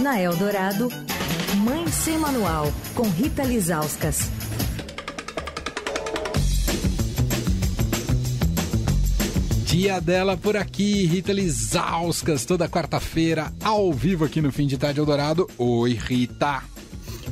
Na Eldorado, Mãe Sem Manual, com Rita Lizauskas. Dia dela por aqui, Rita Lizauskas, toda quarta-feira, ao vivo aqui no Fim de Tarde Eldorado. Oi, Rita.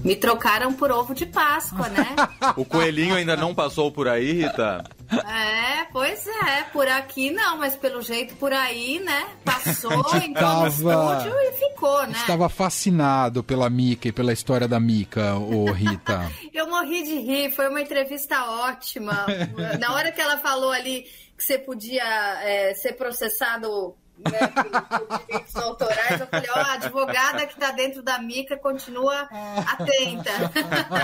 Me trocaram por ovo de Páscoa, né? o coelhinho ainda não passou por aí, Rita? É, pois é, por aqui não, mas pelo jeito por aí, né? Passou, então tava... estúdio e ficou, né? Estava fascinado pela Mica e pela história da Mica, ô Rita. Eu morri de rir, foi uma entrevista ótima. Na hora que ela falou ali que você podia é, ser processado né, direitos autorais, eu falei, ó, oh, a advogada que está dentro da mica continua atenta.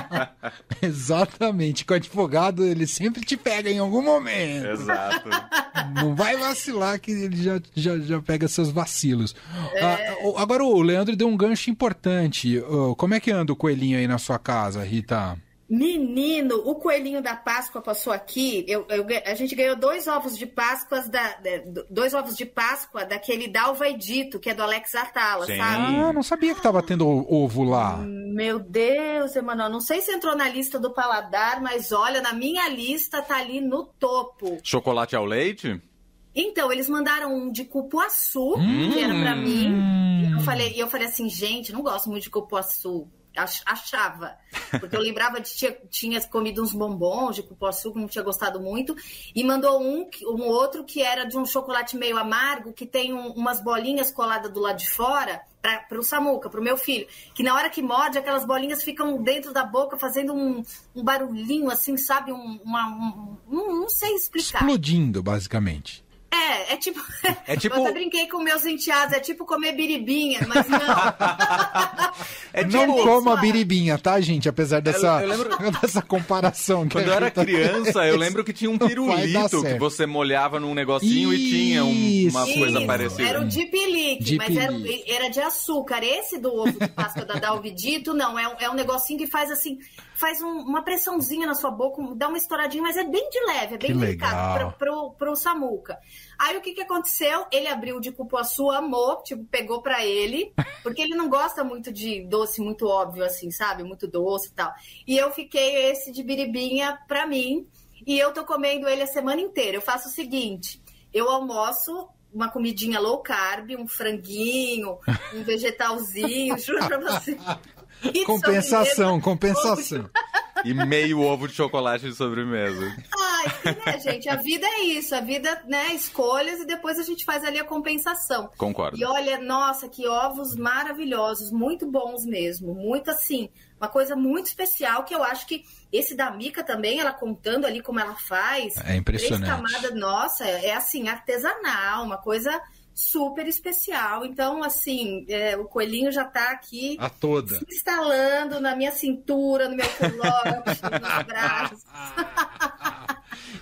Exatamente, com o advogado ele sempre te pega em algum momento. Exato. Não vai vacilar que ele já, já, já pega seus vacilos. É... Ah, agora o Leandro deu um gancho importante. Como é que anda o coelhinho aí na sua casa, Rita? Menino, o coelhinho da Páscoa passou aqui. Eu, eu, a gente ganhou dois ovos de Páscoa da, dois ovos de Páscoa daquele Dalva e Dito, que é do Alex Artala, Sim. sabe? Ah, não sabia que tava tendo ovo lá. Meu Deus, Emanuel, não sei se entrou na lista do paladar, mas olha, na minha lista tá ali no topo. Chocolate ao leite? Então, eles mandaram um de cupuaçu, hum. que era para mim. Eu falei, eu falei assim, gente, não gosto muito de cupuaçu achava. Porque eu lembrava de tinha, tinha comido uns bombons de cupuaçu, que não tinha gostado muito, e mandou um, um outro que era de um chocolate meio amargo, que tem um, umas bolinhas coladas do lado de fora, para o Samuca, para o meu filho, que na hora que morde, aquelas bolinhas ficam dentro da boca fazendo um, um barulhinho assim, sabe? Um, uma, um, um, não sei explicar. Explodindo, basicamente. É, é tipo. É tipo... Eu até brinquei com meus enteados, é tipo comer biribinha, mas não. é tipo... Não coma biribinha, tá, gente? Apesar dessa, eu, eu lembro... dessa comparação. Quando eu era criança, eu lembro que tinha um pirulito que você molhava num negocinho Isso. e tinha um, uma coisa Isso. parecida. Era o Dipilique, mas era, era, de açúcar. Esse do ovo de Páscoa da Dalvidito, não, é um, é um negocinho que faz assim faz um, uma pressãozinha na sua boca, dá uma estouradinha, mas é bem de leve, é bem que delicado para pro, Samuca. Aí o que, que aconteceu? Ele abriu de cupuaçu, amou, tipo, pegou para ele, porque ele não gosta muito de doce muito óbvio, assim, sabe? Muito doce e tal. E eu fiquei esse de biribinha pra mim, e eu tô comendo ele a semana inteira. Eu faço o seguinte: eu almoço uma comidinha low carb, um franguinho, um vegetalzinho, juro pra você. compensação, compensação. E meio ovo de chocolate de sobremesa. Ai, né, gente? A vida é isso. A vida, né? Escolhas e depois a gente faz ali a compensação. Concordo. E olha, nossa, que ovos maravilhosos, muito bons mesmo. Muito assim, uma coisa muito especial que eu acho que esse da Mica também, ela contando ali como ela faz. É impressionante. Três camadas, nossa, é assim, artesanal, uma coisa super especial. Então, assim, é, o coelhinho já está aqui a toda se instalando na minha cintura, no meu culote, nos braços.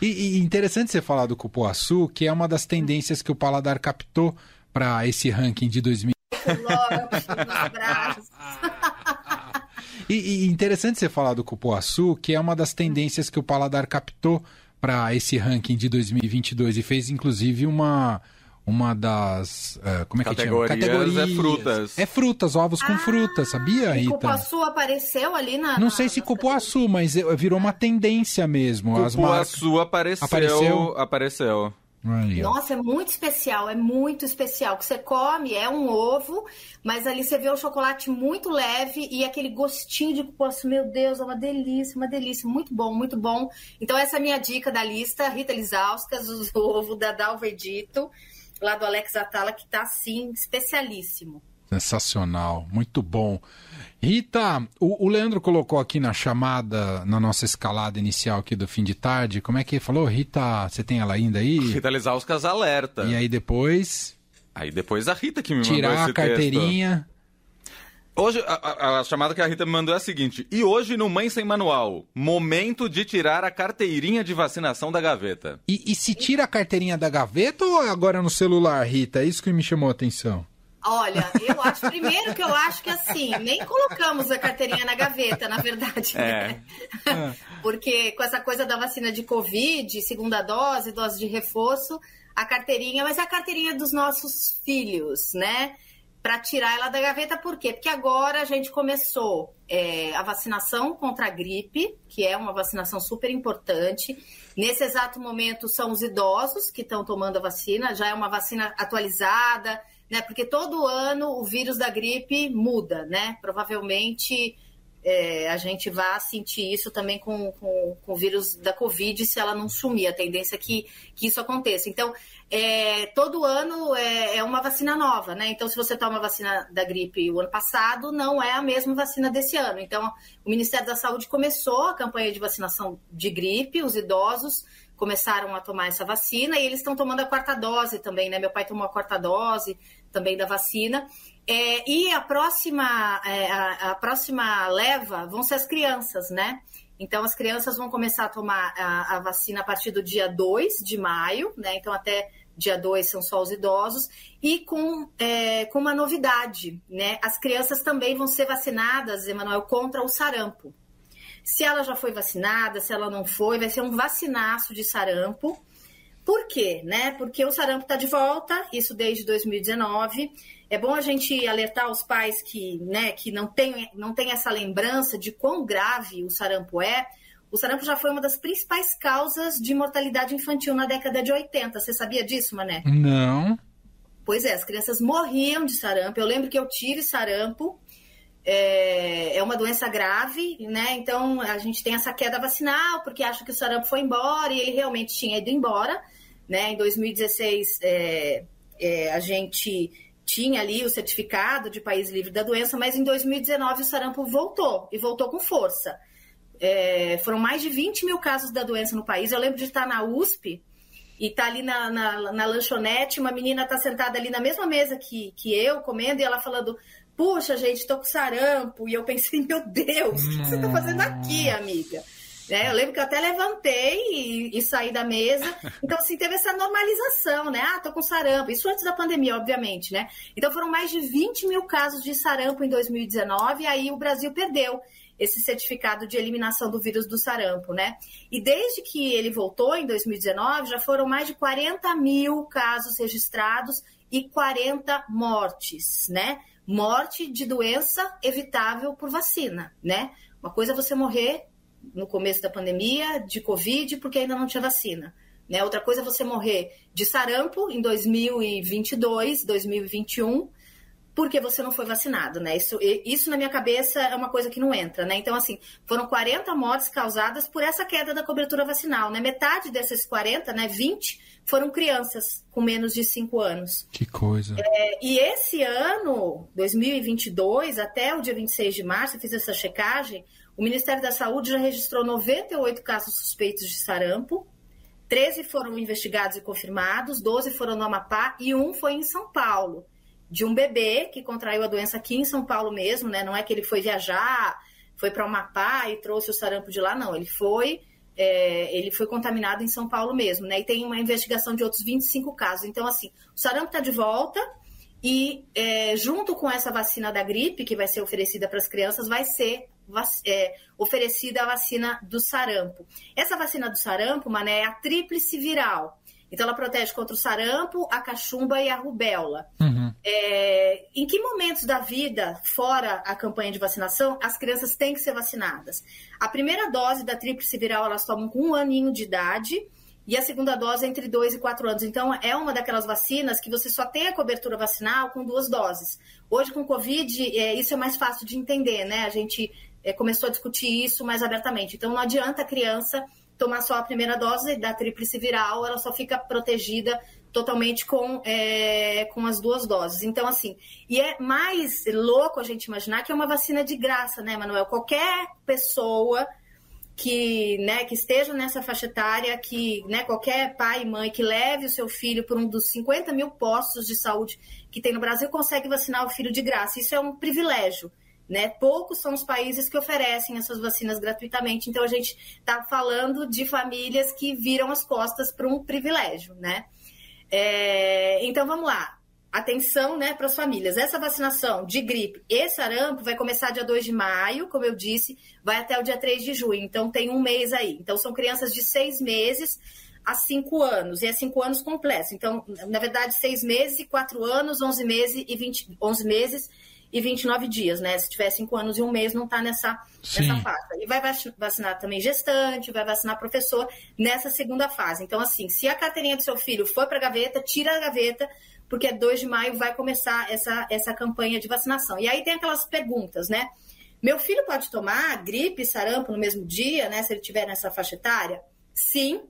e, e interessante você falar do cupuaçu, que é uma das tendências que o paladar captou para esse ranking de 2000. e, e interessante você falar do cupuaçu, que é uma das tendências que o paladar captou para esse ranking de 2022 e fez inclusive uma uma das. Uh, como é que chama? Categorias é frutas. É frutas, ovos com ah, frutas, sabia, Rita? Cupuaçu apareceu ali na. Não sei se cupuaçu, mas virou uma tendência mesmo. Cupuaçu marcas... apareceu. Apareceu. apareceu. Aí, Nossa, é muito especial, é muito especial. O que você come é um ovo, mas ali você vê o chocolate muito leve e aquele gostinho de cupuaçu, meu Deus, é uma delícia, uma delícia, muito bom, muito bom. Então essa é a minha dica da lista, Rita Lisauskas, o ovo da Dalvedito lá do Alex Atala, que está, assim, especialíssimo. Sensacional, muito bom. Rita, o, o, Leandro colocou aqui na chamada, na nossa escalada inicial aqui do fim de tarde, como é que falou? Rita, você tem ela ainda aí? Rita Lisauskas alerta. E aí depois? Aí depois a Rita que me mandou Tirar a carteirinha. Texto. Hoje, a, a, chamada que a Rita me mandou é a seguinte: e hoje no Mãe Sem Manual, momento de tirar a carteirinha de vacinação da gaveta. E, e se tira a carteirinha da gaveta ou agora no celular, Rita? É isso que me chamou a atenção. Olha, eu acho, primeiro que eu acho que assim, nem colocamos a carteirinha na gaveta, na verdade. É. Né? Porque com essa coisa da vacina de Covid, segunda dose, dose de reforço, a carteirinha, mas é a carteirinha dos nossos filhos, né? Para tirar ela da gaveta, por quê? Porque agora a gente começou é, a vacinação contra a gripe, que é uma vacinação super importante. Nesse exato momento são os idosos que estão tomando a vacina, já é uma vacina atualizada, né? Porque todo ano o vírus da gripe muda, né? Provavelmente é, a gente vai sentir isso também com, com, com, o vírus da Covid, se ela não sumir. A tendência é que, que isso aconteça. Então, é, todo ano é, é, uma vacina nova, né? Então, se você toma a vacina da gripe o ano passado, não é a mesma vacina desse ano. Então, o Ministério da Saúde começou a campanha de vacinação de gripe, os idosos começaram a tomar essa vacina e eles estão tomando a quarta dose também, né? Meu pai tomou a quarta dose também da vacina. É, e a próxima, é, a, a, próxima leva vão ser as crianças, né? Então, as crianças vão começar a tomar a, a vacina a partir do dia 2 de maio, né? Então, até dia 2 são só os idosos, e com, é, com uma novidade, né? As crianças também vão ser vacinadas, Emanuel, contra o sarampo. Se ela já foi vacinada, se ela não foi, vai ser um vacinaço de sarampo. Por quê? Né? Porque o sarampo está de volta, isso desde 2019. É bom a gente alertar os pais que, né, que não têm não tem essa lembrança de quão grave o sarampo é. O sarampo já foi uma das principais causas de mortalidade infantil na década de 80. Você sabia disso, Mané? Não. Pois é, as crianças morriam de sarampo. Eu lembro que eu tive sarampo. É, é uma doença grave, né? Então a gente tem essa queda vacinal, porque acha que o sarampo foi embora e ele realmente tinha ido embora. Né? Em 2016, é, é, a gente tinha ali o certificado de país livre da doença, mas em 2019 o sarampo voltou e voltou com força. É, foram mais de 20 mil casos da doença no país. Eu lembro de estar na USP e estar tá ali na, na, na lanchonete, uma menina está sentada ali na mesma mesa que, que eu, comendo, e ela falando: Puxa, gente, tô com sarampo. E eu pensei: Meu Deus, o que você está fazendo aqui, amiga? Né? Eu lembro que eu até levantei e, e, saí da mesa. Então, assim, teve essa normalização, né? Ah, tô com sarampo. Isso antes da pandemia, obviamente, né? Então, foram mais de 20 mil casos de sarampo em 2019 e aí o Brasil perdeu esse certificado de eliminação do vírus do sarampo, né? E desde que ele voltou em 2019, já foram mais de 40 mil casos registrados e 40 mortes, né? Morte de doença evitável por vacina, né? Uma coisa é você morrer no começo da pandemia de Covid porque ainda não tinha vacina. Né? Outra coisa é você morrer de sarampo em 2022, 2021, porque você não foi vacinado, né? Isso, isso na minha cabeça é uma coisa que não entra, né? Então, assim, foram 40 mortes causadas por essa queda da cobertura vacinal, né? Metade dessas 40, né, 20, foram crianças com menos de 5 anos. Que coisa. É, e esse ano, 2022, até o dia 26 de março, eu fiz essa checagem, o Ministério da Saúde já registrou 98 casos suspeitos de sarampo, 13 foram investigados e confirmados, 12 foram no Amapá e um foi em São Paulo, de um bebê que contraiu a doença aqui em São Paulo mesmo, né? Não é que ele foi viajar, foi para o Amapá e trouxe o sarampo de lá, não. Ele foi, é, ele foi contaminado em São Paulo mesmo, né? E tem uma investigação de outros 25 casos. Então, assim, o sarampo está de volta e é, junto com essa vacina da gripe que vai ser oferecida para as crianças, vai ser é, oferecida a vacina do sarampo. Essa vacina do sarampo, mané, é a tríplice viral. Então, ela protege contra o sarampo, a cachumba e a rubéola. Uhum. É, em que momentos da vida, fora a campanha de vacinação, as crianças têm que ser vacinadas? A primeira dose da tríplice viral elas tomam com um aninho de idade e a segunda dose é entre 2 e 4 anos. Então, é uma daquelas vacinas que você só tem a cobertura vacinal com duas doses. Hoje, com Covid, é, isso é mais fácil de entender, né? A gente é, começou a discutir isso mais abertamente. Então, não adianta a criança tomar só a primeira dose da tríplice viral, ela só fica protegida totalmente com, é, com as duas doses. Então, assim, e é mais louco a gente imaginar que é uma vacina de graça, né, Manuel? Qualquer pessoa que, né, que esteja nessa faixa etária, que né, qualquer pai e mãe que leve o seu filho por um dos 50 mil postos de saúde que tem no Brasil consegue vacinar o filho de graça. Isso é um privilégio. Né? Poucos são os países que oferecem essas vacinas gratuitamente, então a gente está falando de famílias que viram as costas para um privilégio. Né? É, então vamos lá. Atenção né, para as famílias. Essa vacinação de gripe e sarampo vai começar dia 2 de maio, como eu disse, vai até o dia 3 de junho. Então tem um mês aí. Então são crianças de seis meses a cinco anos, e é cinco anos completos. Então, na verdade, seis meses e quatro anos, onze meses e 20, 11 meses e 29 dias, né? Se tiver cinco anos e um mês, não está nessa, nessa fase. E vai vacinar também gestante, vai vacinar professor nessa segunda fase. Então, assim, se a carteirinha do seu filho for para a gaveta, tira a gaveta, porque 2 de maio vai começar essa, essa campanha de vacinação. E aí tem aquelas perguntas, né? Meu filho pode tomar gripe, sarampo no mesmo dia, né? Se ele tiver nessa faixa etária? Sim,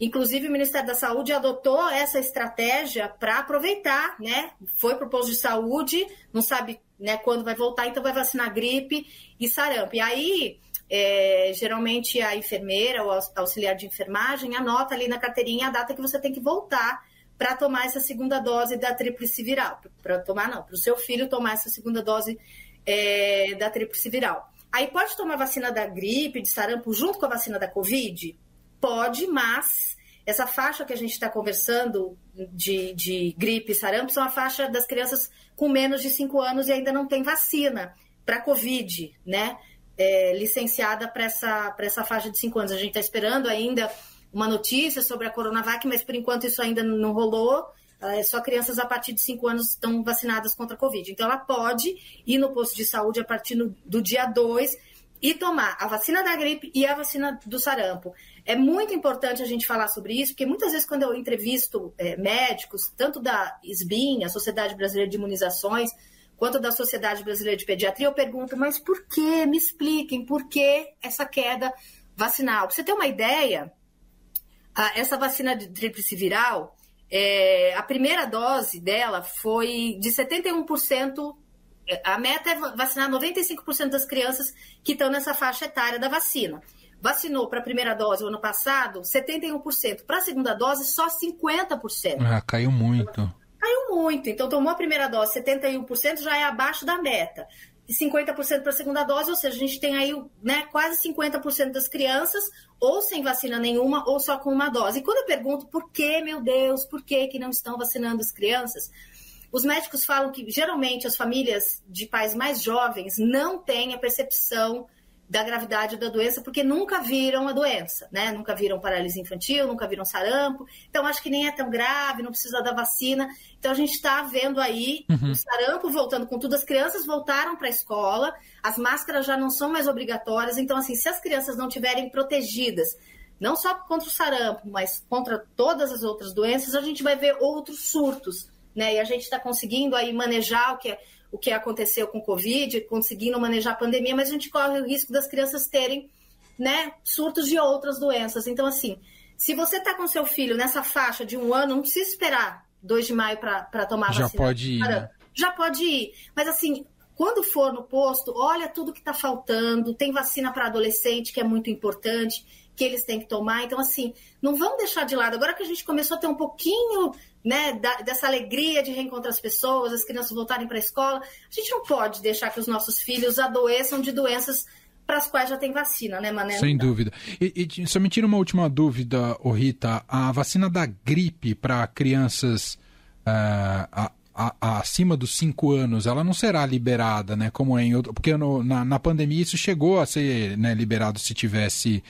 Inclusive, o Ministério da Saúde adotou essa estratégia para aproveitar, né? Foi para o posto de saúde, não sabe né, quando vai voltar, então vai vacinar gripe e sarampo. E aí, é, geralmente, a enfermeira ou auxiliar de enfermagem anota ali na carteirinha a data que você tem que voltar para tomar essa segunda dose da tríplice viral. Para tomar, não, para o seu filho tomar essa segunda dose é, da tríplice viral. Aí pode tomar vacina da gripe, de sarampo, junto com a vacina da Covid? Pode, mas essa faixa que a gente está conversando de, de gripe e sarampo são a faixa das crianças com menos de 5 anos e ainda não tem vacina para Covid, né? É, licenciada para essa, essa faixa de 5 anos. A gente está esperando ainda uma notícia sobre a Coronavac, mas por enquanto isso ainda não rolou. É, só crianças a partir de 5 anos estão vacinadas contra a Covid. Então, ela pode ir no posto de saúde a partir do dia 2 e tomar a vacina da gripe e a vacina do sarampo. É muito importante a gente falar sobre isso, porque muitas vezes quando eu entrevisto é, médicos, tanto da SBIM, a Sociedade Brasileira de Imunizações, quanto da Sociedade Brasileira de Pediatria, eu pergunto, mas por que? Me expliquem, por que essa queda vacinal? Para você ter uma ideia, a, essa vacina de tríplice viral, é, a primeira dose dela foi de 71% a meta é vacinar 95% das crianças que estão nessa faixa etária da vacina. Vacinou para a primeira dose o ano passado 71%. Para a segunda dose, só 50%. Ah, caiu muito. Caiu muito. Então, tomou a primeira dose, 71% já é abaixo da meta. E 50% para a segunda dose, ou seja, a gente tem aí né, quase 50% das crianças ou sem vacina nenhuma ou só com uma dose. E quando eu pergunto por que, meu Deus, por que, que não estão vacinando as crianças, os médicos falam que geralmente as famílias de pais mais jovens não têm a percepção da gravidade da doença porque nunca viram a doença, né? Nunca viram paralisia infantil, nunca viram sarampo. Então acho que nem é tão grave, não precisa da vacina. Então a gente está vendo aí uhum. o sarampo voltando com tudo. As crianças voltaram para a escola, as máscaras já não são mais obrigatórias. Então assim, se as crianças não tiverem protegidas não só contra o sarampo, mas contra todas as outras doenças, a gente vai ver outros surtos né? E a gente está conseguindo aí manejar o que, o que aconteceu com o Covid, conseguindo manejar a pandemia, mas a gente corre o risco das crianças terem né, surtos de outras doenças. Então, assim, se você está com seu filho nessa faixa de um ano, não precisa esperar 2 de maio para tomar a Já vacina. Já pode ir. Né? Já pode ir. Mas, assim, quando for no posto, olha tudo que está faltando. Tem vacina para adolescente, que é muito importante, que eles têm que tomar. Então, assim, não vamos deixar de lado. Agora que a gente começou a ter um pouquinho né, da, dessa alegria de reencontrar as pessoas, as crianças voltarem para a escola. A gente não pode deixar que os nossos filhos adoeçam de doenças para as quais já tem vacina, né, Mané? Sem dúvida. E, e só me tira uma última dúvida, oh Rita. A vacina da gripe para crianças uh, a, a, acima dos 5 anos, ela não será liberada, né? Como é em outro. Porque no, na, na pandemia isso chegou a ser né, liberado se tivesse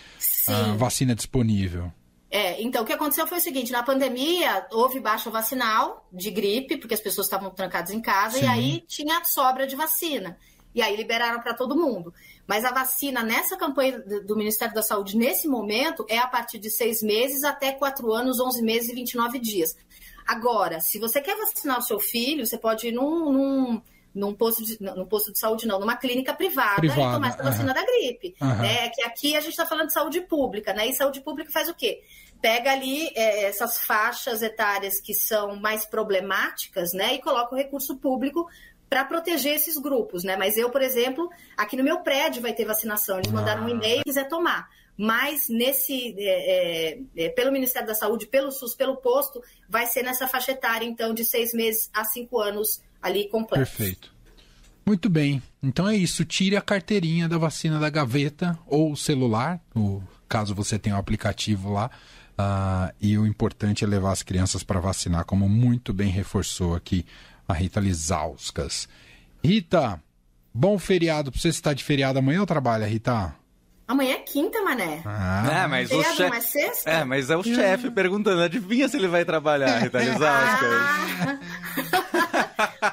uh, vacina disponível. É, então, o que aconteceu foi o seguinte: na pandemia, houve baixa vacinal de gripe, porque as pessoas estavam trancadas em casa, Sim. e aí tinha sobra de vacina. E aí liberaram para todo mundo. Mas a vacina nessa campanha do Ministério da Saúde, nesse momento, é a partir de seis meses até quatro anos, onze meses e 29 dias. Agora, se você quer vacinar o seu filho, você pode ir num, num num posto de, num posto de saúde, não, numa clínica privada, privada e tomar essa vacina uhum. da gripe. Uhum. Né? Que aqui a gente está falando de saúde pública, né? E saúde pública faz o quê? Pega ali é, essas faixas etárias que são mais problemáticas, né? E coloca o recurso público para proteger esses grupos, né? Mas eu, por exemplo, aqui no meu prédio vai ter vacinação. Eles mandaram um e-mail e quiser tomar. Mas nesse, é, é, é, pelo Ministério da Saúde, pelo SUS, pelo posto, vai ser nessa faixa etária, então, de seis meses a cinco anos ali completo. Perfeito. Muito bem. Então é isso. Tire a carteirinha da vacina da gaveta ou o celular, o, caso você tenha o um aplicativo lá. Uh, e o importante é levar as crianças para vacinar, como muito bem reforçou aqui a Rita Lizauskas. Rita, bom feriado. Pra você estar de feriado amanhã ou trabalha, Rita? Amanhã é quinta, mané. Ah, é, mas o chefe. É, sexta? é, mas é o chefe perguntando. Adivinha se ele vai trabalhar, Rita Lizauskas? Ah.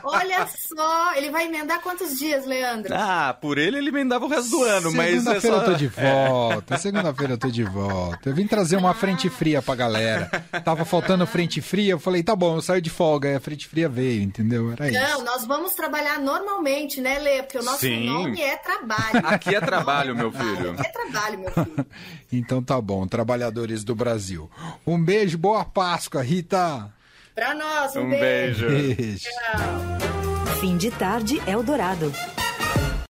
Olha só, ele vai emendar quantos dias, Leandro? Ah, por ele ele emendava o resto do ano, mas. É Segunda-feira é só... eu tô de volta. Segunda-feira eu tô de volta. Eu vim trazer uma frente fria pra galera. Tava faltando frente fria, eu falei, tá bom, eu saio de folga. Aí a frente fria veio, entendeu? Era isso. Não, nós vamos trabalhar normalmente, né, Lê? Porque o nosso Sim. nome é trabalho. Aqui é trabalho, meu filho. Aqui é trabalho, meu filho. então tá bom, trabalhadores do Brasil. Um beijo, boa Páscoa, Rita. Pra nós, um, um beijo. beijo. Tchau. Fim de tarde Eldorado.